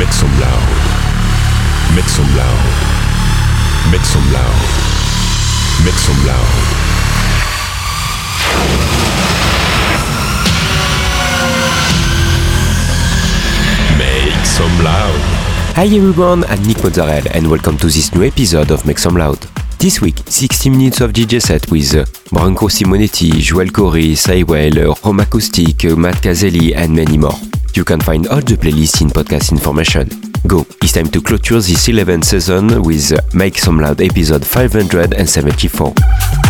Make some loud. Make some loud. Make some loud. Make some loud. Make some loud. Hi everyone, I'm Nick Mozzarella and welcome to this new episode of Make Some Loud. This week, 60 minutes of DJ set with Branco Simonetti, Joel Corey, Cywell, Rome Acoustic, Matt Caselli and many more. You can find all the playlists in podcast information. Go, it's time to clôture this 11th season with Make Some Loud episode 574.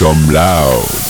Some loud.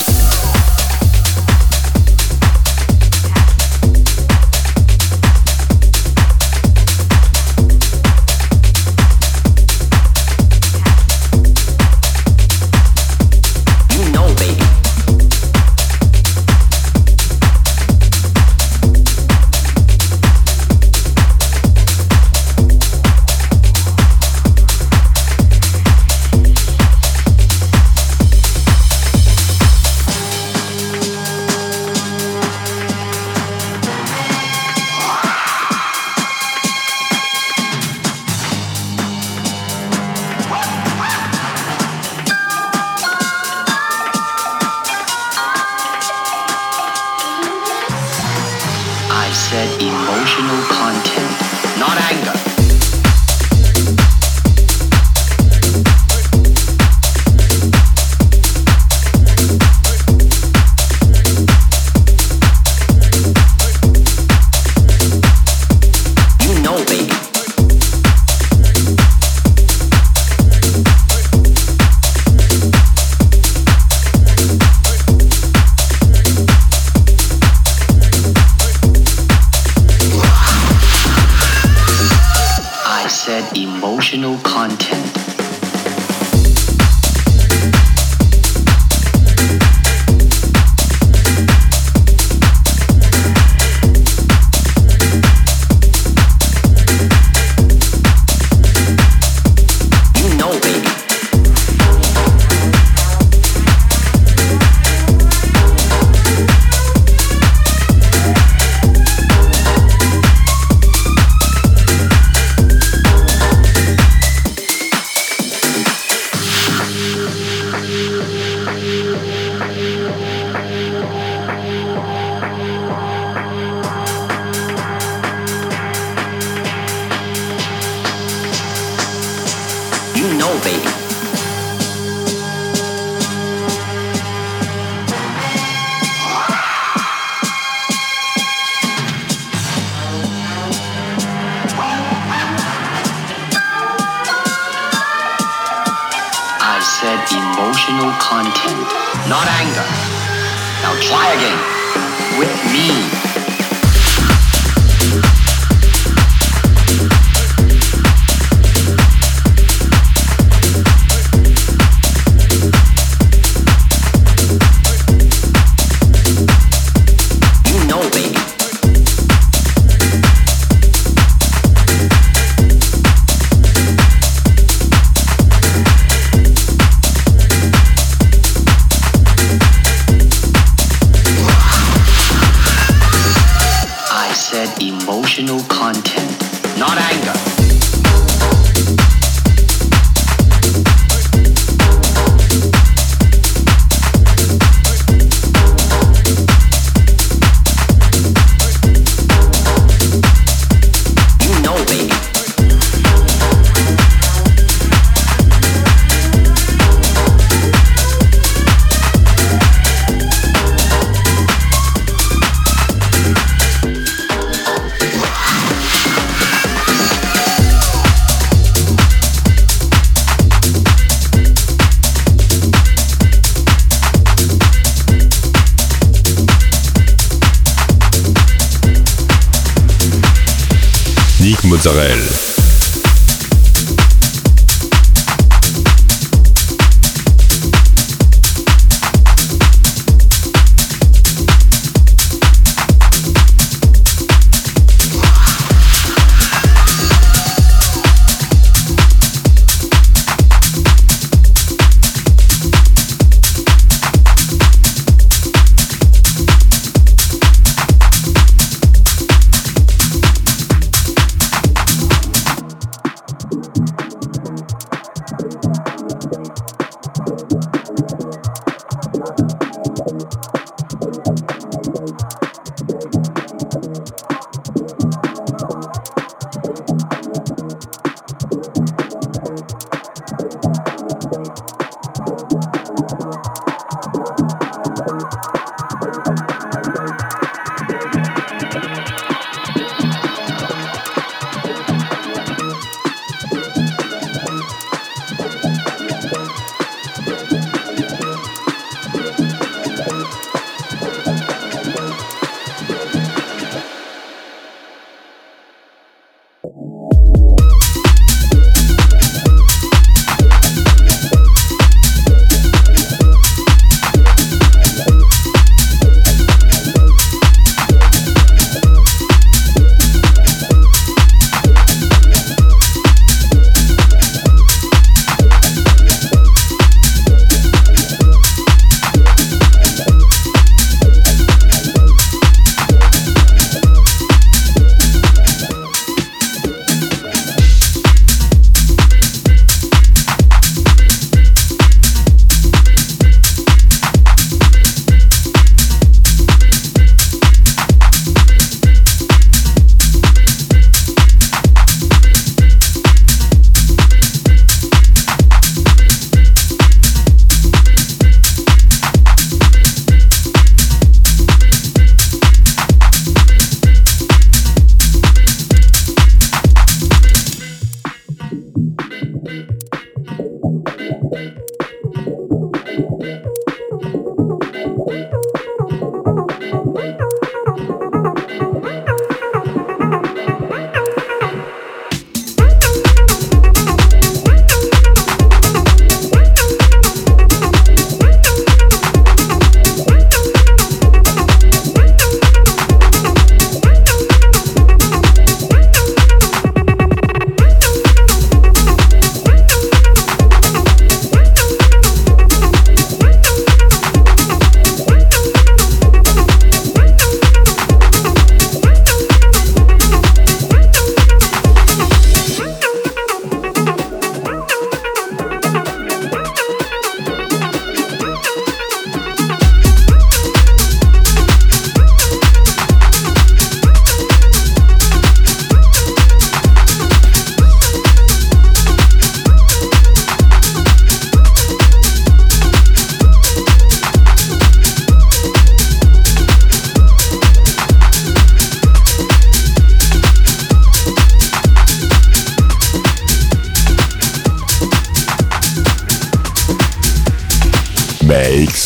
Mozzarella.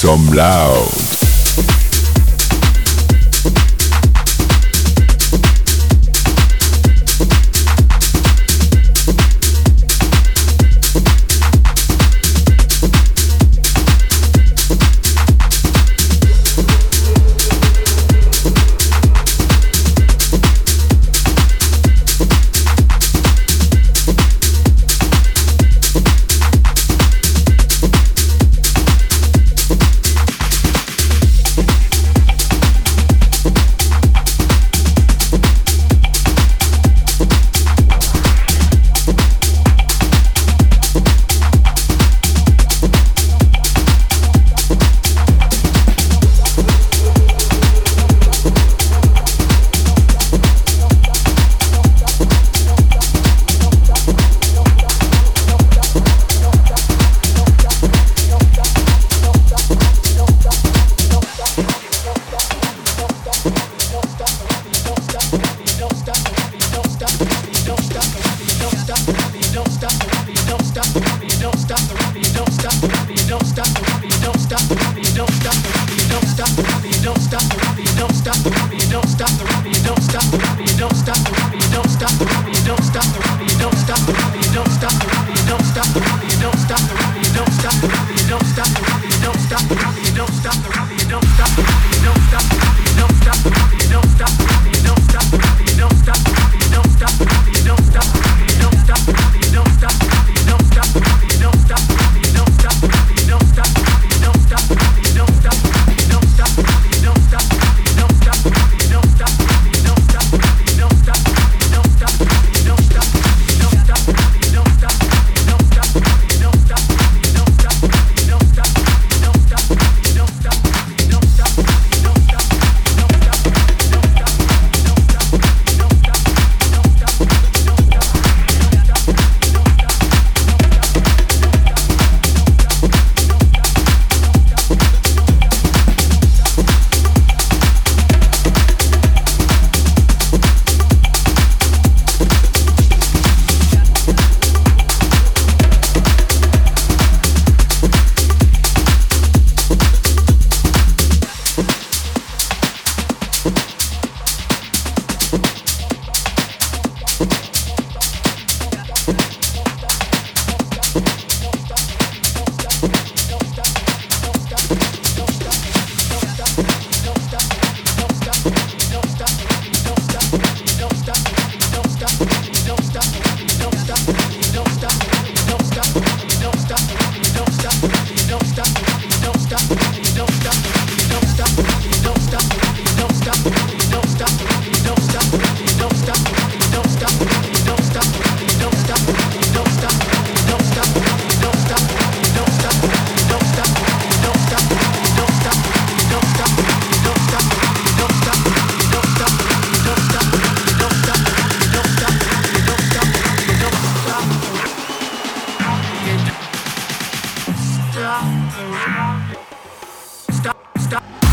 Some loud. stop, stop.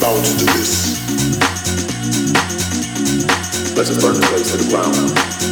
About to do this. Let us burn the place to the ground.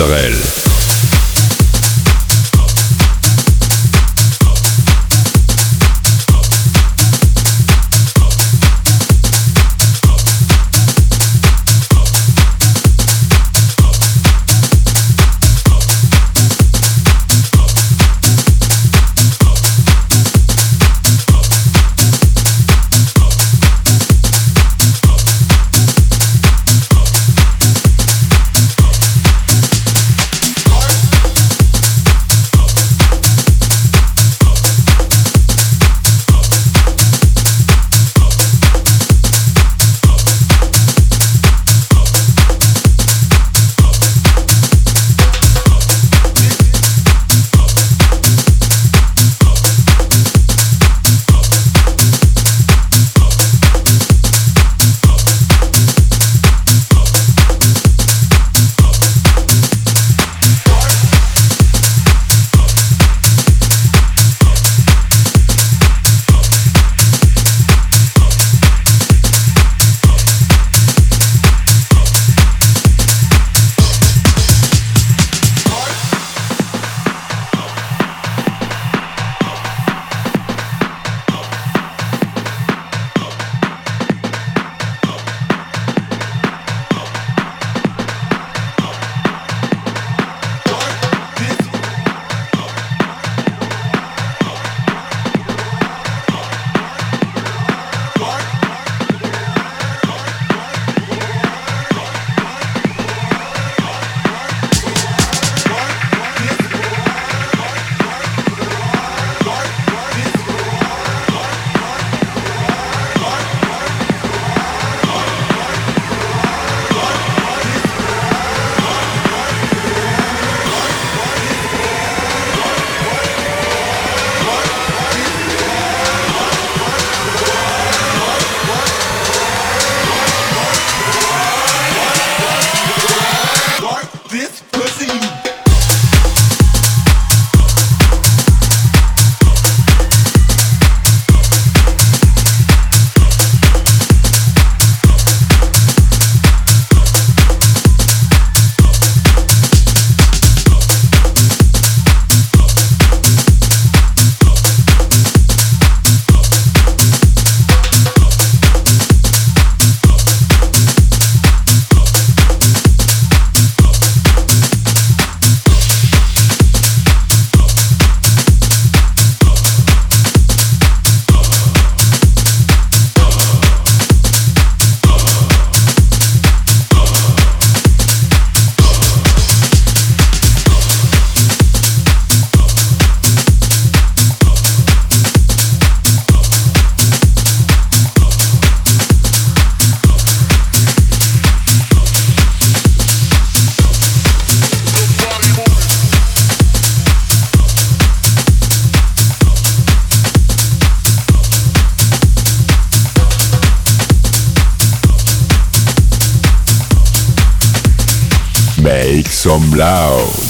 Israel. Mozzarella. some loud.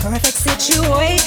perfect situation.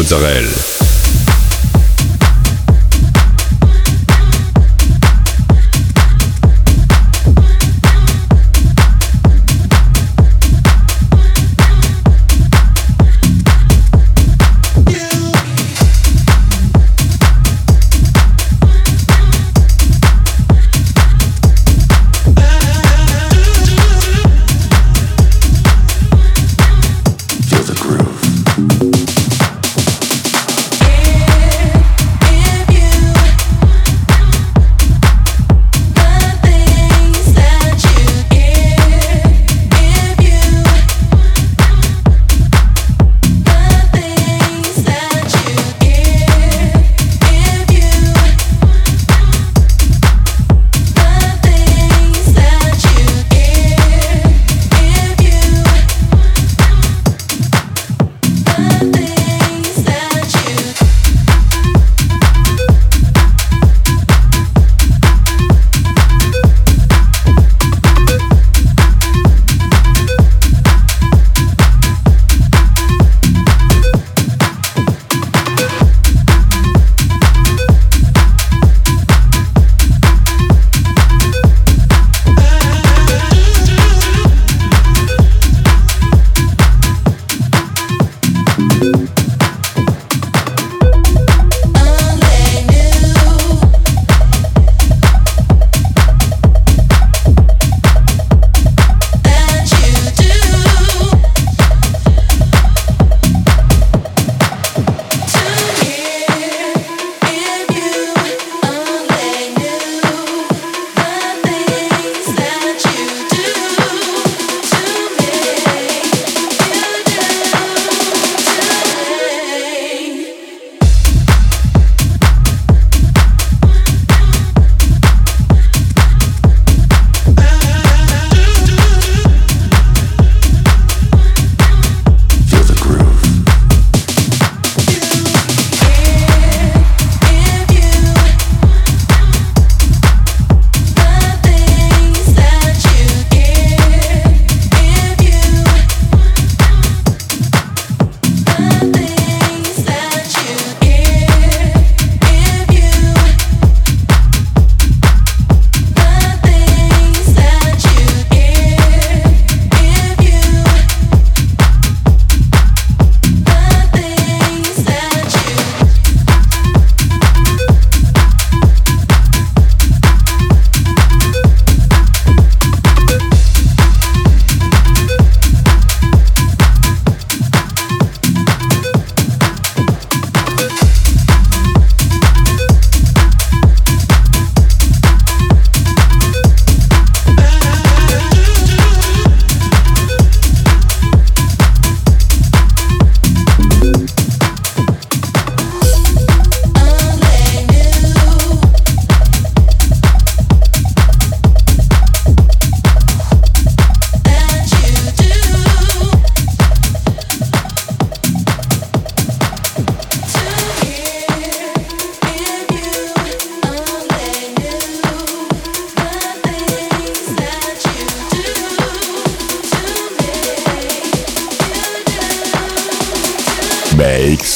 Mozzarella.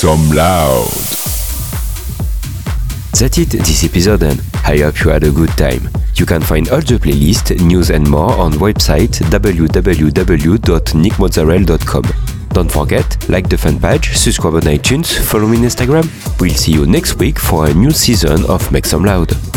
Some loud. That's it this episode and I hope you had a good time. You can find all the playlist, news and more on website www.nickmozzarella.com. Don't forget, like the fan page, subscribe on iTunes, follow me on Instagram. We'll see you next week for a new season of Make Some Loud.